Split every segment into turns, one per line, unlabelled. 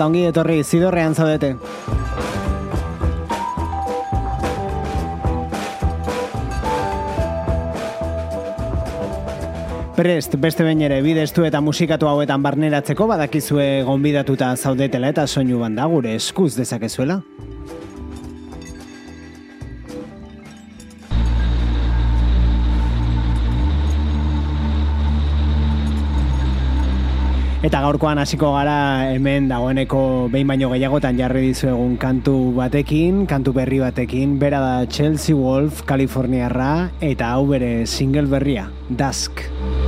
Eta ongi etorri zidorrean zaudete. Prest, beste behin ere, bidestu eta musikatu hauetan barneratzeko badakizue gonbidatuta zaudetela eta soinu banda gure eskuz dezakezuela. Gaurkoan hasiko gara hemen dagoeneko behin baino gehiagotan jarri dizu egun kantu batekin, kantu berri batekin, bera da Chelsea Wolf, Kaliforniarra, eta hau bere single berria, Dusk.
Does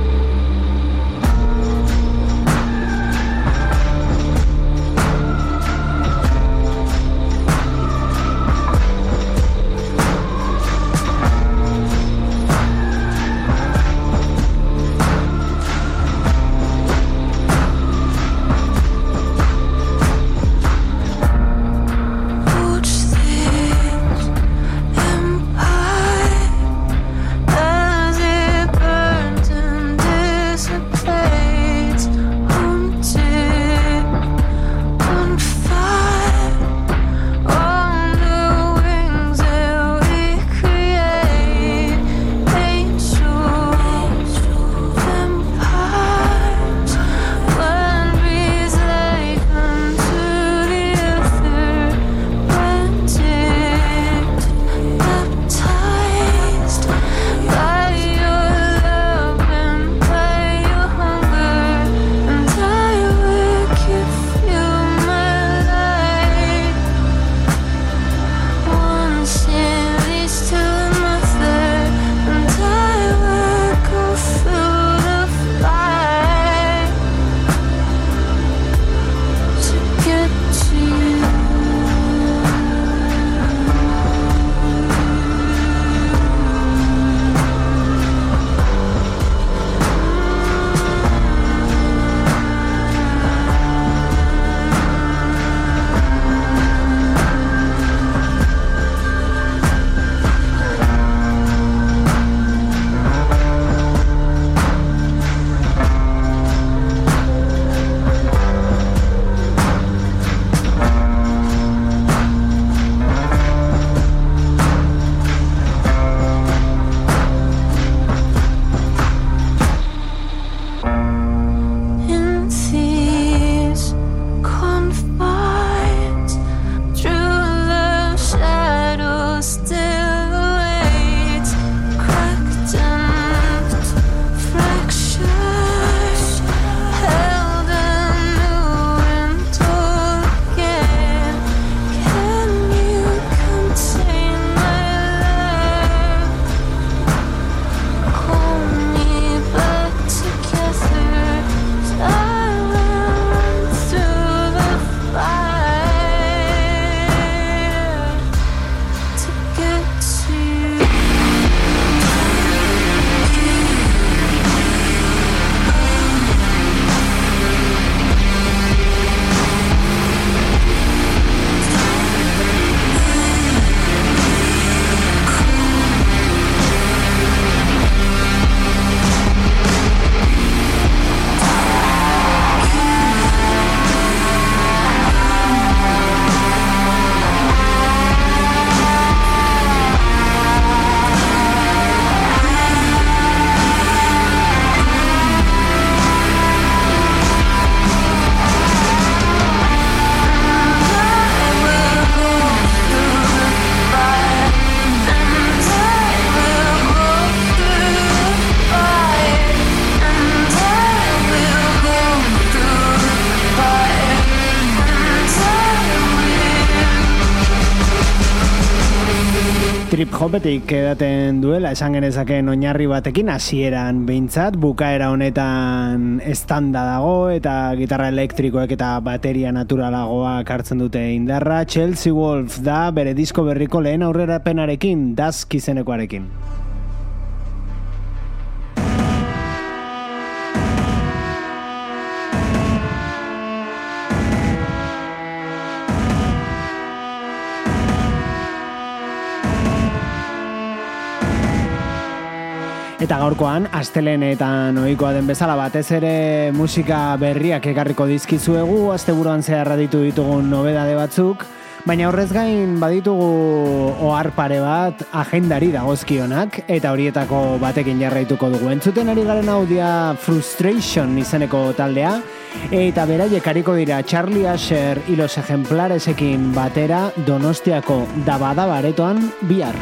trip hopetik edaten duela esan genezakeen oinarri batekin hasieran behintzat bukaera honetan estanda dago eta gitarra elektrikoek eta bateria naturalagoak hartzen dute indarra. Chelsea Wolf da bere disko berriko lehen aurrera penarekin dazk izenekoarekin Eta gaurkoan, astelenetan ohikoa den bezala batez ere musika berriak ekarriko dizkizuegu, asteburuan zeharra ditu ditugun nobedade batzuk, baina horrez gain baditugu ohar pare bat agendari dagozkionak, eta horietako batekin jarraituko dugu. Entzuten ari garen audia Frustration izeneko taldea, eta beraiek hariko dira Charlie Asher hilos ejemplaresekin batera Donostiako dabada baretoan bihar.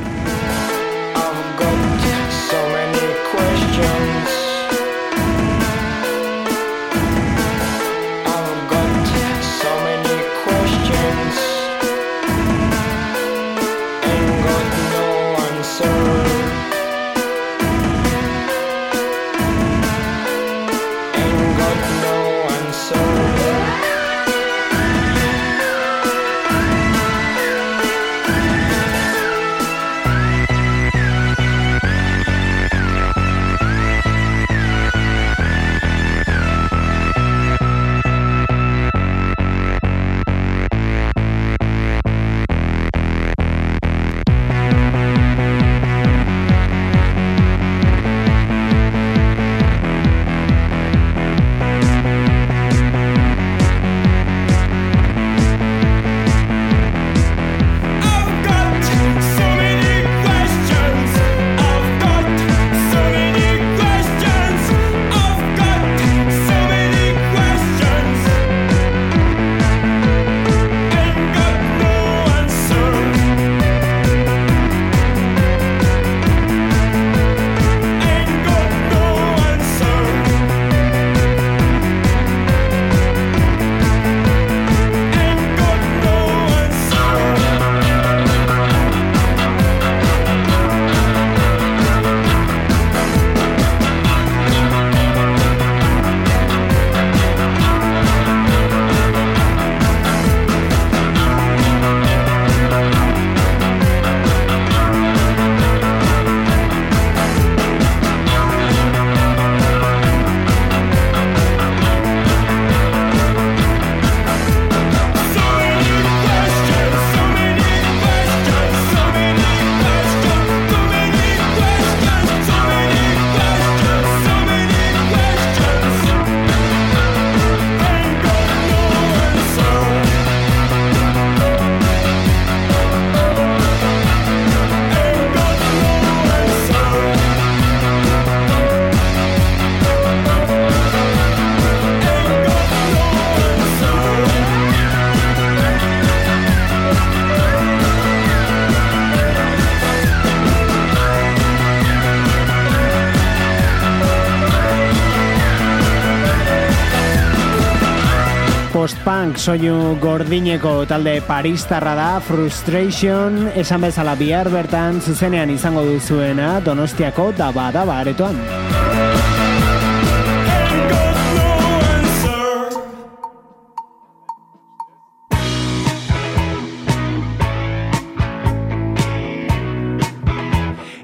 Soinu gordineko talde paristarra da Frustration esan bezala bihar bertan zuzenean izango duzuena Donostiako daba daba aretoan.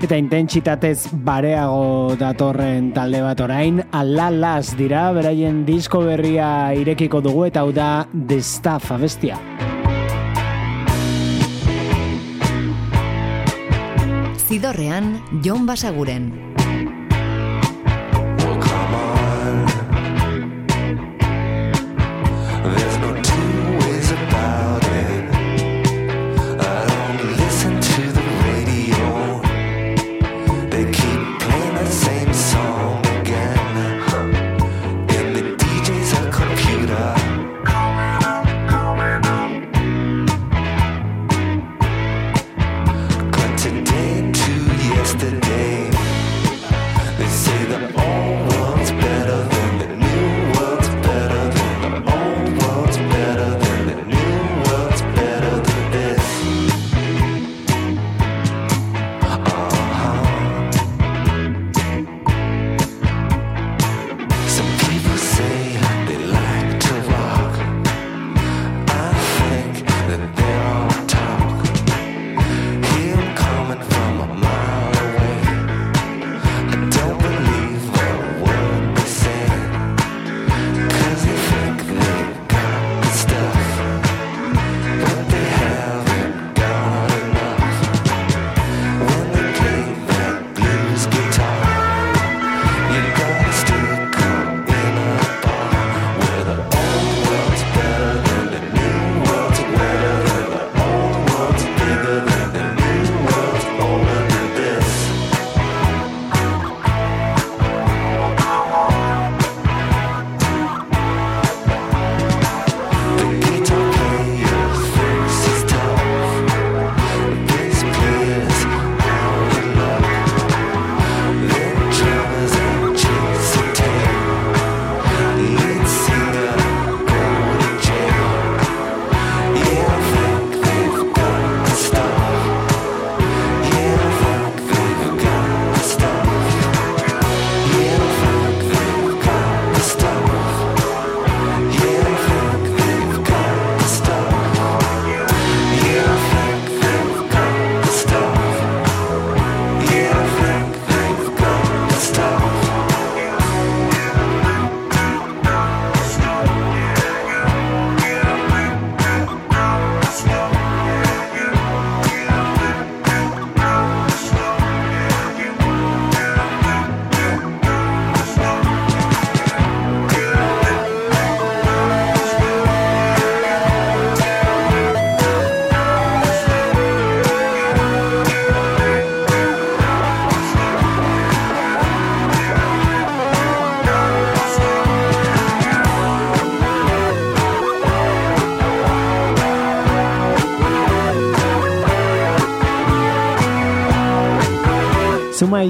Eta intentsitatez bareago datorren talde bat orain, alalas dira, beraien disko berria irekiko dugu eta hau da The Stuff abestia.
Zidorrean, Jon Basaguren.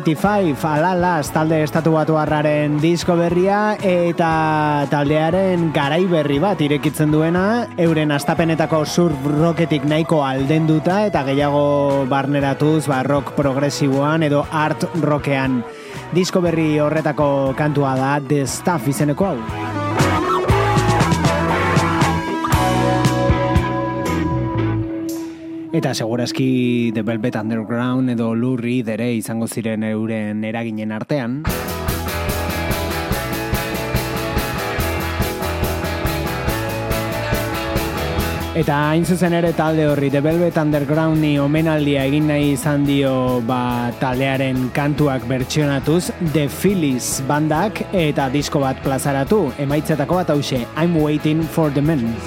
85, alalaz talde estatu batu harraren disko berria eta taldearen garai berri bat irekitzen duena, euren astapenetako surf rocketik nahiko aldenduta eta gehiago barneratuz ba, progresiboan edo art rockean. Disko berri horretako kantua da The Stuff izeneko hau. Eta segurazki The Velvet Underground edo Lurri dere izango ziren euren eraginen artean. Eta hain zuzen ere talde horri The Velvet Undergroundi omenaldia egin nahi izan dio ba, taldearen kantuak bertsionatuz The Phillies bandak eta disko bat plazaratu emaitzetako bat hause I'm waiting for the men.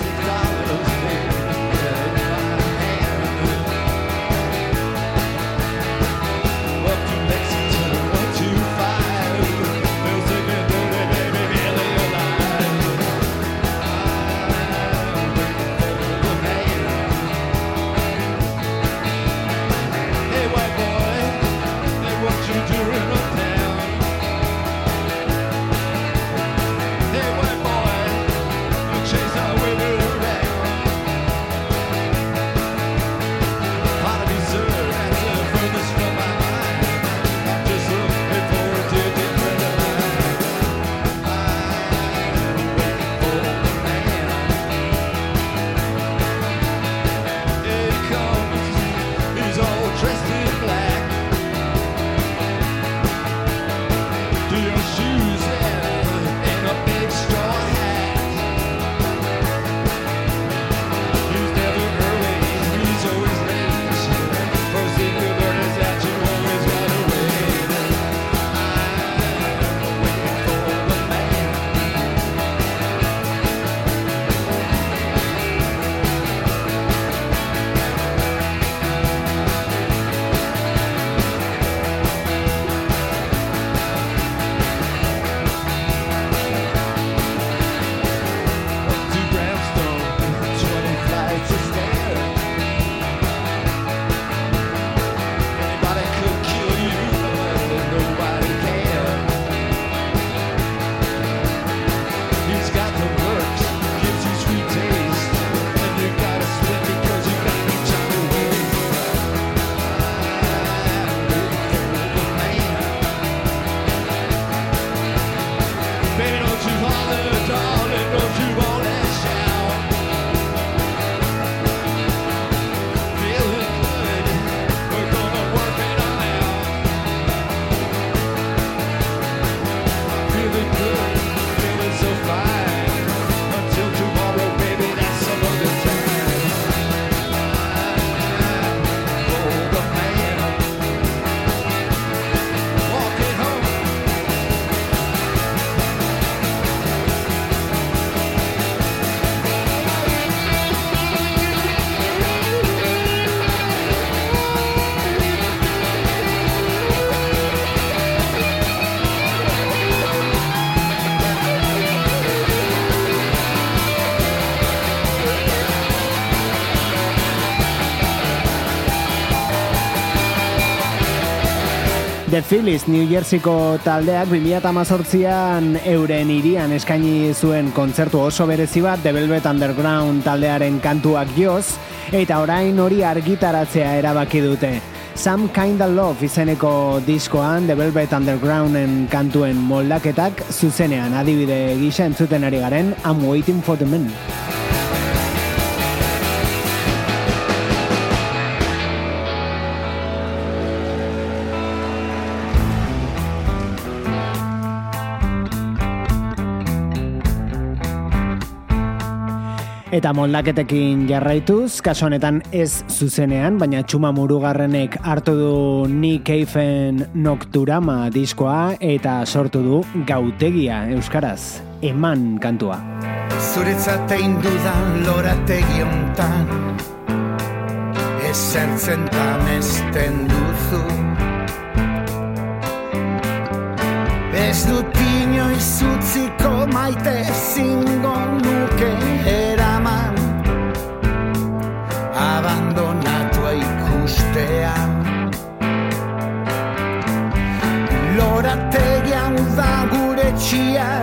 The Phillies New Jerseyko taldeak 2018an euren irian eskaini zuen kontzertu oso berezi bat The Velvet Underground taldearen kantuak joz eta orain hori argitaratzea erabaki dute. Some Kind of Love izeneko diskoan The Velvet Undergrounden kantuen moldaketak zuzenean adibide gisa entzuten ari garen I'm Waiting for the Men. Eta moldaketekin jarraituz, kaso honetan ez zuzenean, baina txuma murugarrenek hartu du Nick Cave-en Nocturama diskoa eta sortu du Gautegia Euskaraz, eman kantua.
Zuretzat egin dudan lorategi ontan Esertzen tamesten duzu Ez dut inoiz utziko maite zingo nuke dia.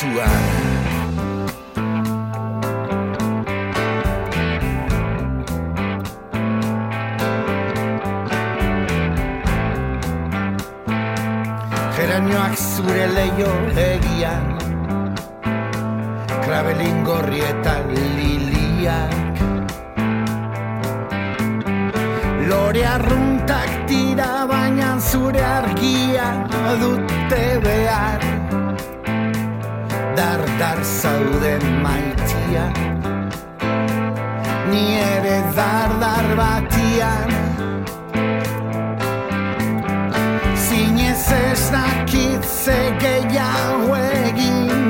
Itxasuan Geranioak zure leio egian Krabelin gorri eta liliak. Lore arruntak tira baina zure argia dute behar Dar, dar zaude maitia. Ni ere dar, dar batian. Ez dakit ze gehiago egin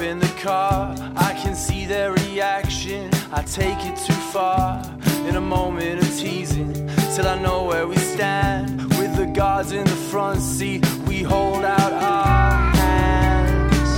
In the car. I can see their reaction. I take it too far. In a moment of teasing, till I know where we stand. With the guards in the front seat, we hold out our hands.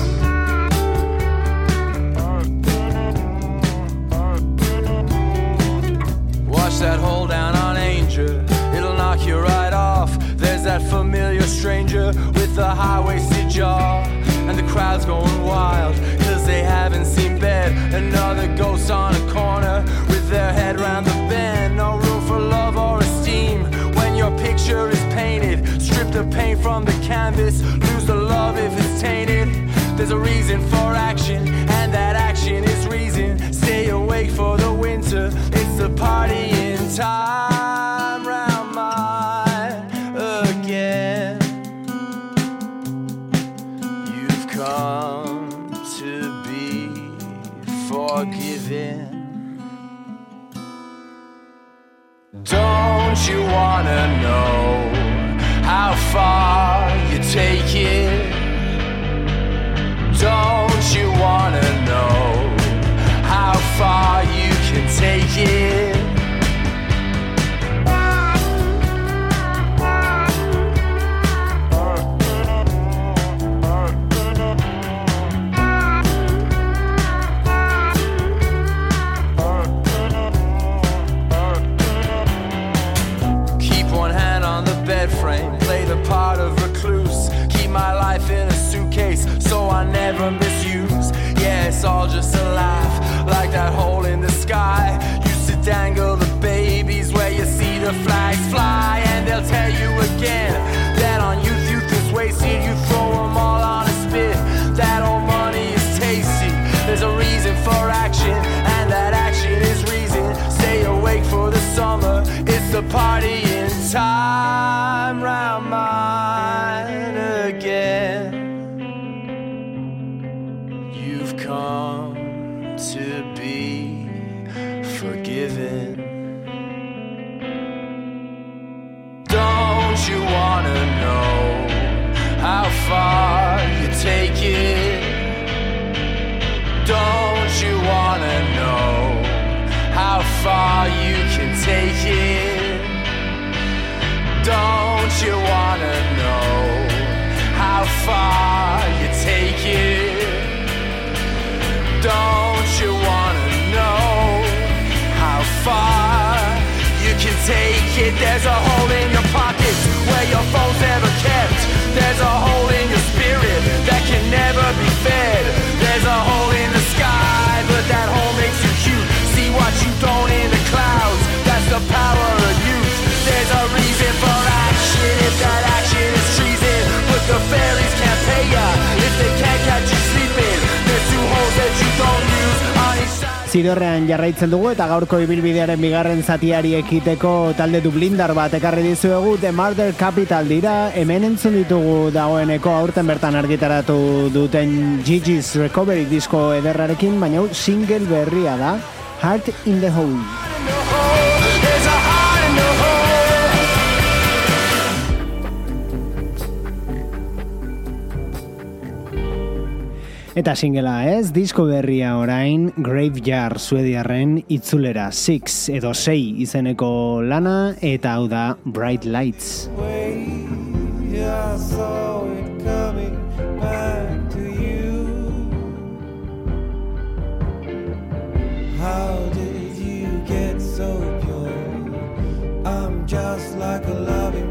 Watch that hold down on Angel. It'll knock you right off. There's that familiar stranger with the high-waisted jaw. And the crowd's going wild, cause they haven't seen bed. Another ghost on a corner with their head round the bend. No room for love or esteem when your picture is painted. Strip the paint from the canvas, lose the love if it's tainted. There's a reason for action, and that action is reason. Stay awake for the winter, it's the party in time. Sky. Used to dangle far you can take it? Don't you wanna know how far you take it? Don't you wanna know how far you can take it? There's a hole in your pocket where your phone's never kept. There's a hole the fairies can't pay ya if they can't catch you sleeping. There's two holes that you don't use on each side.
Zidorrean jarraitzen dugu eta gaurko ibilbidearen bigarren zatiari ekiteko talde dublindar bat ekarri dizuegu The Murder Capital dira hemen entzun ditugu dagoeneko aurten bertan argitaratu duten Gigi's Recovery disko ederrarekin baina single berria da Heart in the Hole Eta singela ez, disko berria orain Graveyard suediarren itzulera 6 edo 6 izeneko lana eta hau da Bright Lights.
How did you get so pure? I'm just like a loving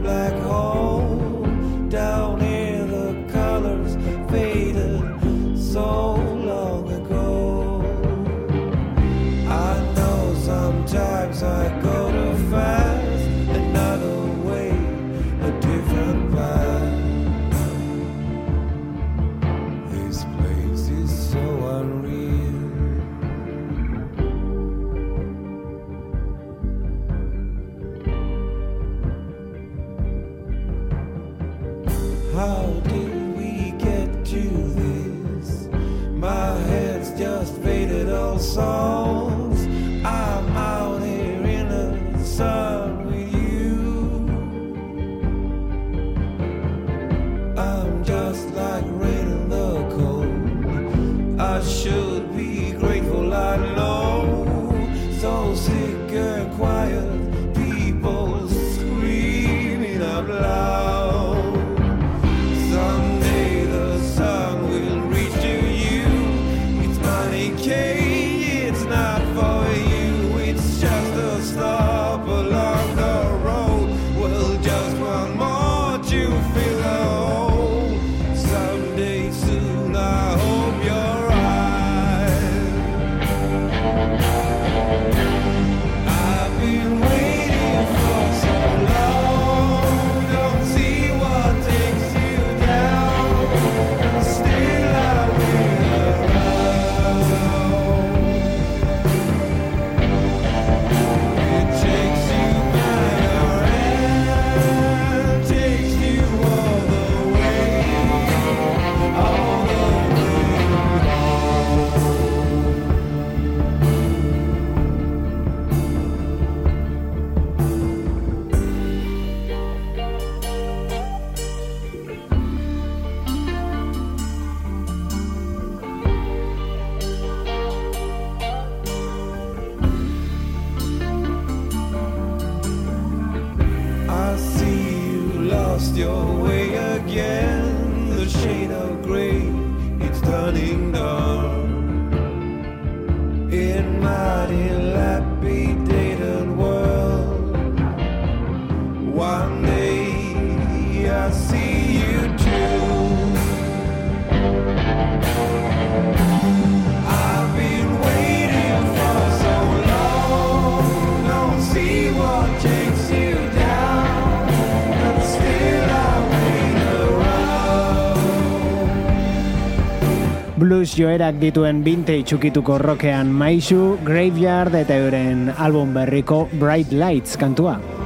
blues joerak dituen binte itxukituko rokean maisu, graveyard eta euren album berriko Bright Lights kantua.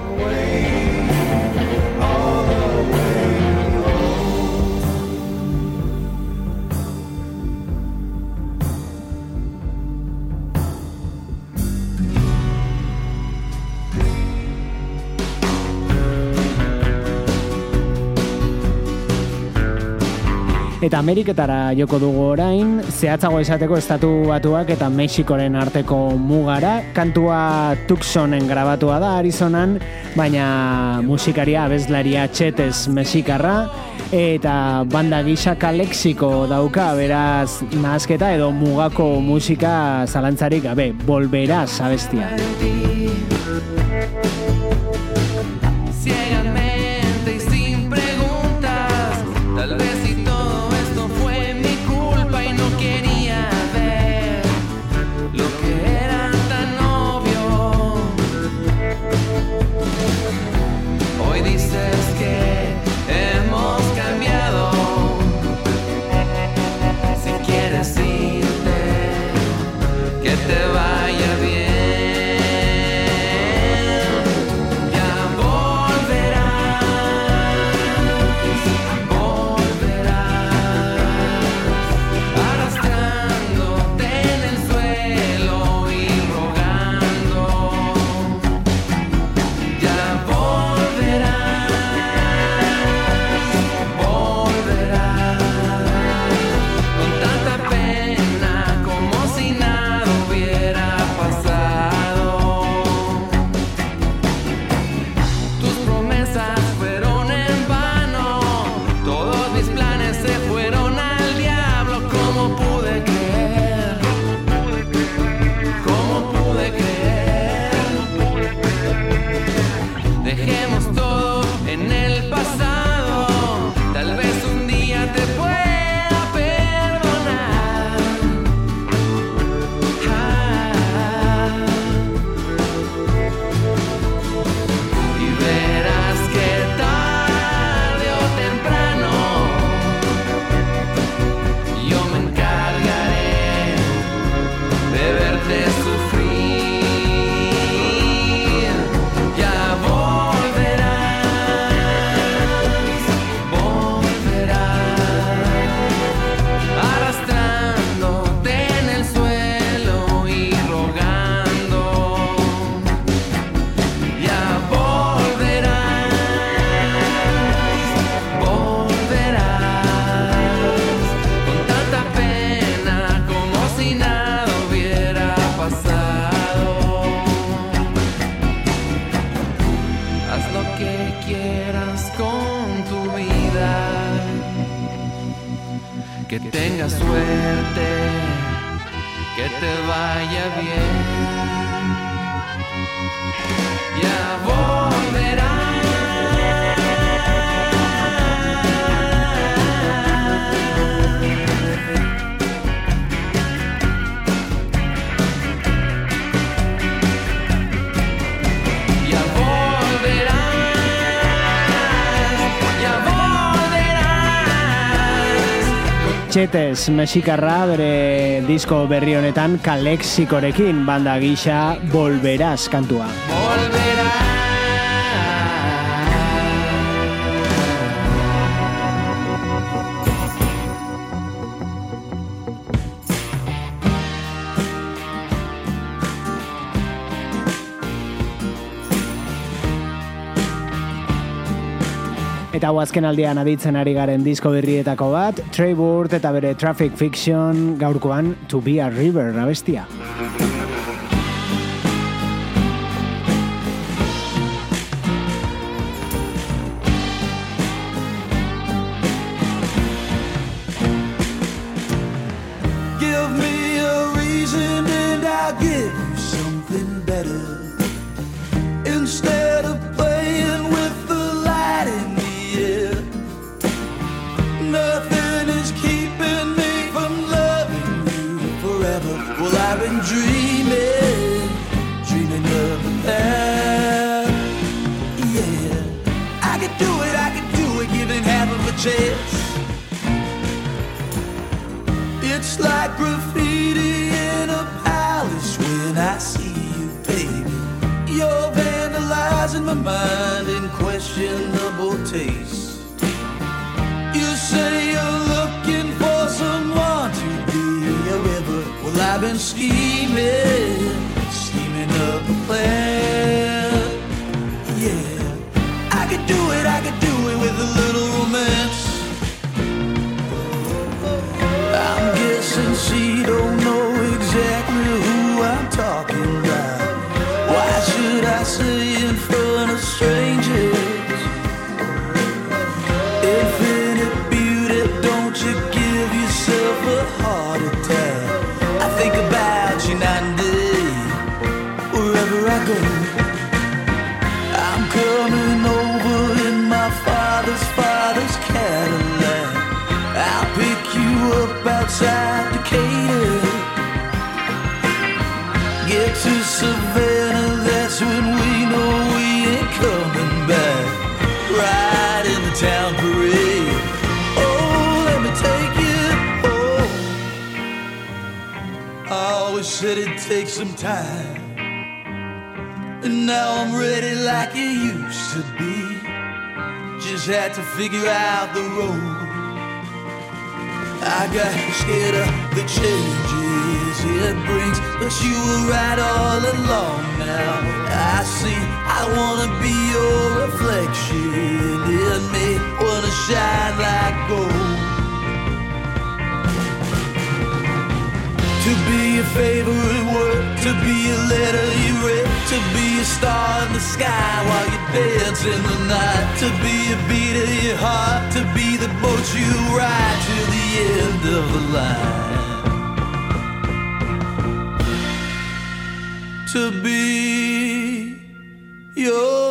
Ameriketara joko dugu orain, zehatzago izateko estatu batuak eta Mexikoren arteko mugara, kantua Tucsonen grabatua da Arizonan, baina musikaria abeslaria txetez mexikarra, eta banda gisa kalexiko dauka, beraz nahazketa edo mugako musika zalantzarik gabe, bolberaz abestia. Machetes mexikarra bere disko berri honetan kalexikorekin banda gisa volberaz kantua. Volver. Eta hau azken aldean aditzen ari garen disko berrietako bat, Trey Burt eta bere Traffic Fiction gaurkoan To Be a River abestia.
Mm. Some time. And now I'm ready like it used to be. Just had to figure out the road. I got scared of the changes it brings, but you were right all along now. I see, I wanna be your reflection in me, wanna shine like gold. To be your favorite word, to be a letter you read, to be a star in the sky while you dance in the night, to be a beat of your heart, to be the boat you ride to the end of the line. To be your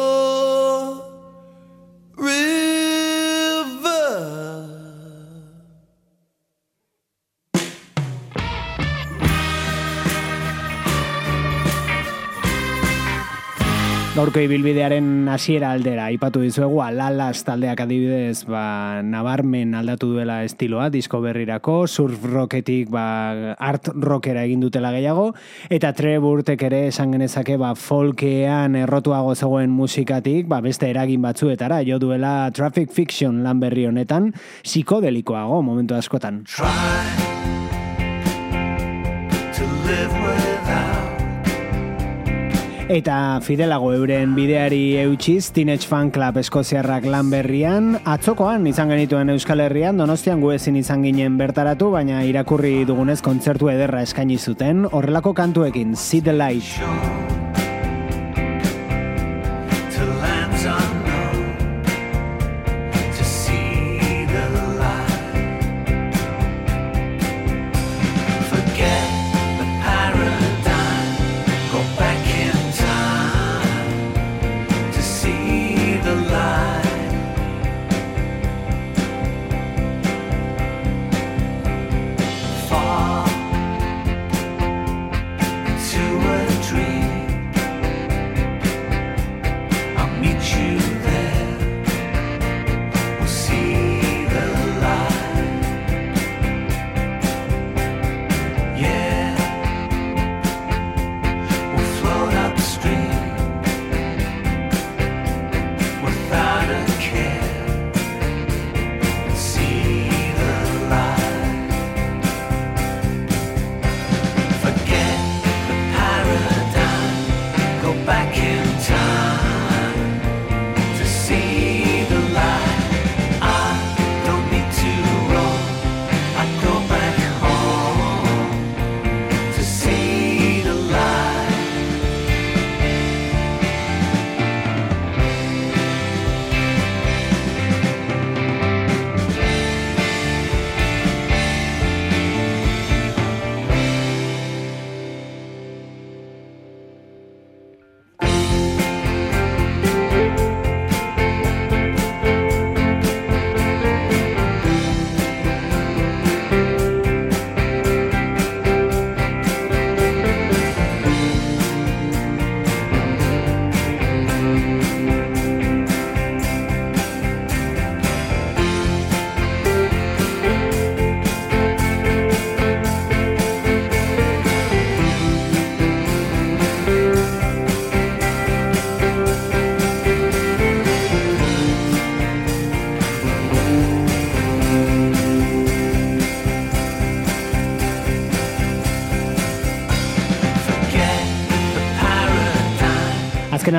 Gaurko ibilbidearen hasiera aldera aipatu dizuegu Alalas taldeak adibidez ba, nabarmen aldatu duela estiloa disko berrirako, surf rocketik ba, art rockera egin dutela gehiago eta Treburtek ere esan genezake ba, folkean errotuago zegoen musikatik ba, beste eragin batzuetara jo duela Traffic Fiction lan berri honetan psikodelikoago momentu askotan.
Try
Eta fidelago euren bideari eutxiz, Teenage Fan Club Eskoziarrak lan berrian, atzokoan izan genituen Euskal Herrian, donostian gu ezin izan ginen bertaratu, baina irakurri dugunez kontzertu ederra eskaini zuten, horrelako kantuekin, See the Light.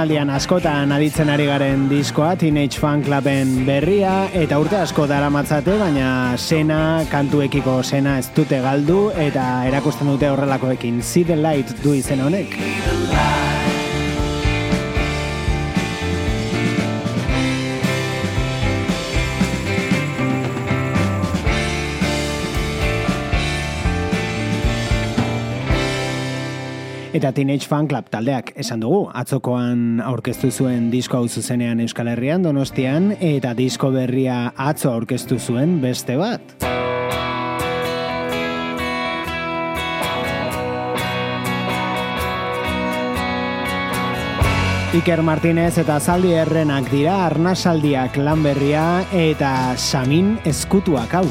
Azkenaldian askotan aditzen ari garen diskoa, Teenage Fan Cluben berria, eta urte asko dara matzate, baina sena, kantuekiko sena ez dute galdu, eta erakusten dute horrelakoekin. See the light du izen honek. Eta Teenage Fan Club taldeak esan dugu, atzokoan aurkeztu zuen disko hau zuzenean Euskal Herrian Donostian, eta disko berria atzo aurkeztu zuen beste bat. Iker Martinez eta Zaldi Errenak dira Arnasaldiak lan berria eta Samin eskutuak hau.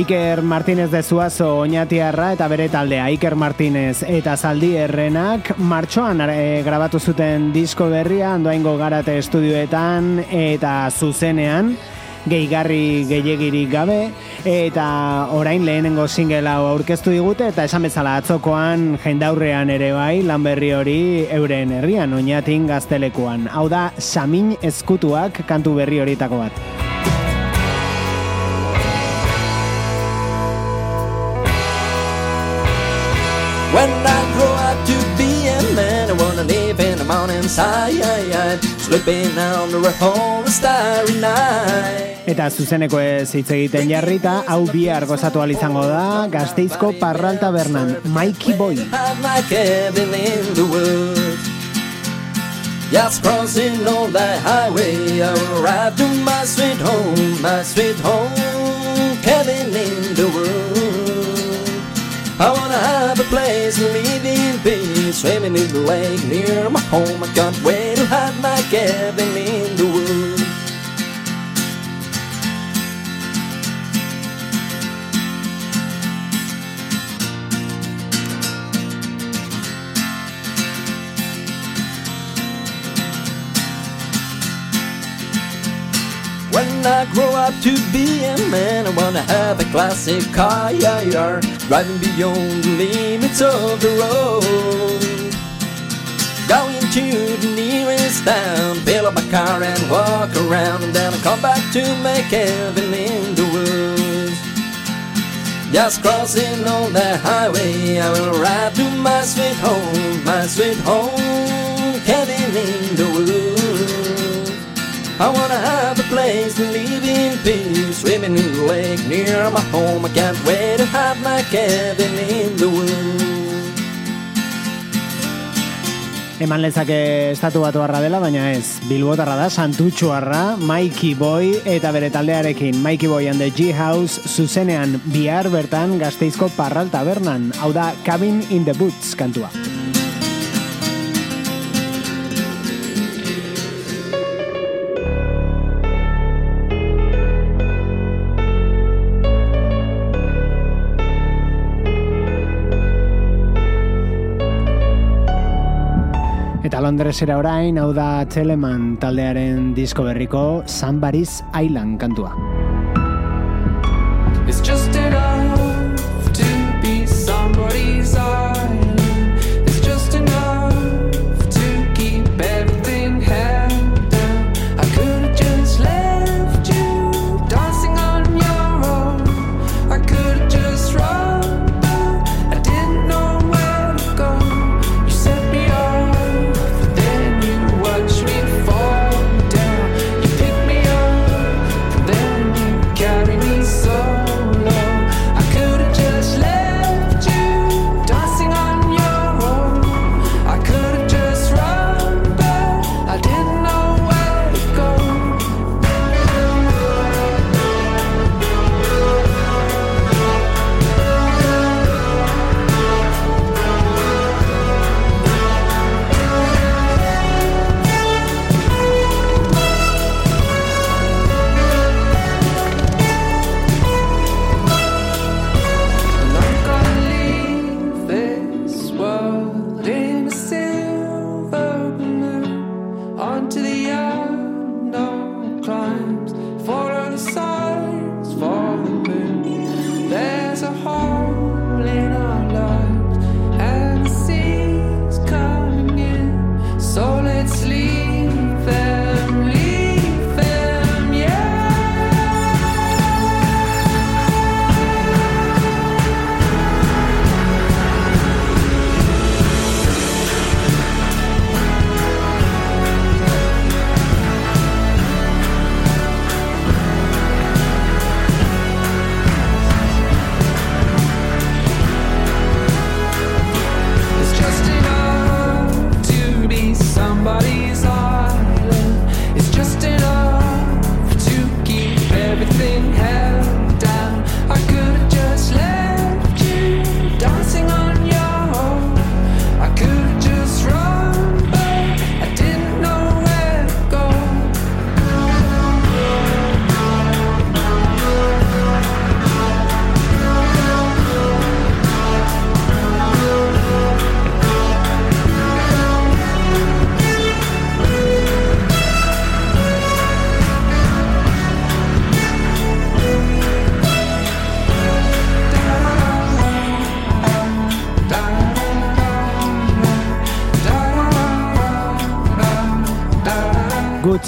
Iker Martinez de Zuazo oinatiarra eta bere taldea Iker Martinez eta Zaldi Errenak martxoan eh, grabatu zuten disko berria Andoaingo Garate estudioetan eta zuzenean gehigarri gehiagirik gabe eta orain lehenengo single aurkeztu digute eta esan bezala atzokoan jendaurrean ere bai lan berri hori euren herrian oinatin gaztelekuan. Hau da Samin ezkutuak kantu berri horietako bat.
When I grow up to be a man, I wanna live in the mountainside, sleeping under a whole starry night.
Eta zuzeneko ez hitz egiten jarrita, hau bihar gozatu izango da, gazteizko parral tabernan, Mikey Boy.
Cabin the. Just crossing on that highway, I will ride to my sweet home, my sweet home, heaven in the world. I wanna have a place to live in peace, swimming in the lake near my home. I can't wait to have my cabin in When I grow up to be a man, I wanna have a classic car, yeah, yeah, driving beyond the limits of the road. Going to the nearest town, fill up my car and walk around, and then I come back to make heaven in the woods. Just crossing on the highway, I will ride to my sweet home, my sweet home, heaven in the. I wanna have a place to live in peace, swimming in the lake near my home. I can't wait to have my cabin in the woods.
Eman lezake estatu batu dela, baina ez. Bilbotarra da, santutxuarra, Mikey Boy eta bere taldearekin Mikey Boy and the G-House zuzenean bihar bertan gazteizko parral tabernan. Hau da, Cabin in the Boots kantua. Londresera orain, hau da Teleman taldearen disko berriko Somebody's Island kantua.
It's just enough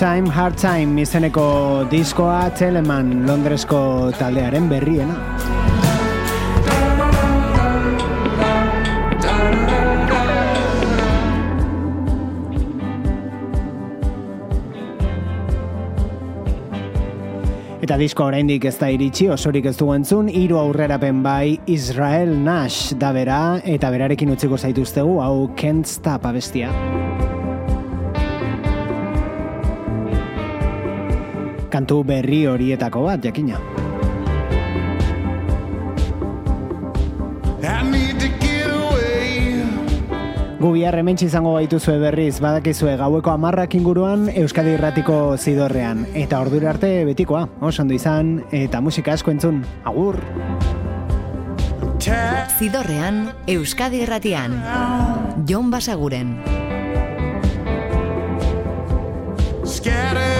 Time, Hard Time izeneko diskoa Teleman Londresko taldearen berriena. Eta disko oraindik ez da iritsi, osorik ez du entzun, hiru aurrerapen bai Israel Nash da bera, eta berarekin utziko zaituztegu, hau Can't Stop abestia. Kantu berri horietako bat, jakina.
I need to get away.
Gu bihar hementsi izango gaituzue berriz, badakizue gaueko amarrak inguruan Euskadi Irratiko zidorrean. Eta ordura arte betikoa, oso ondo izan, eta musika asko entzun. Agur!
Zidorrean, Euskadi Irratian. Jon Basaguren.
scattered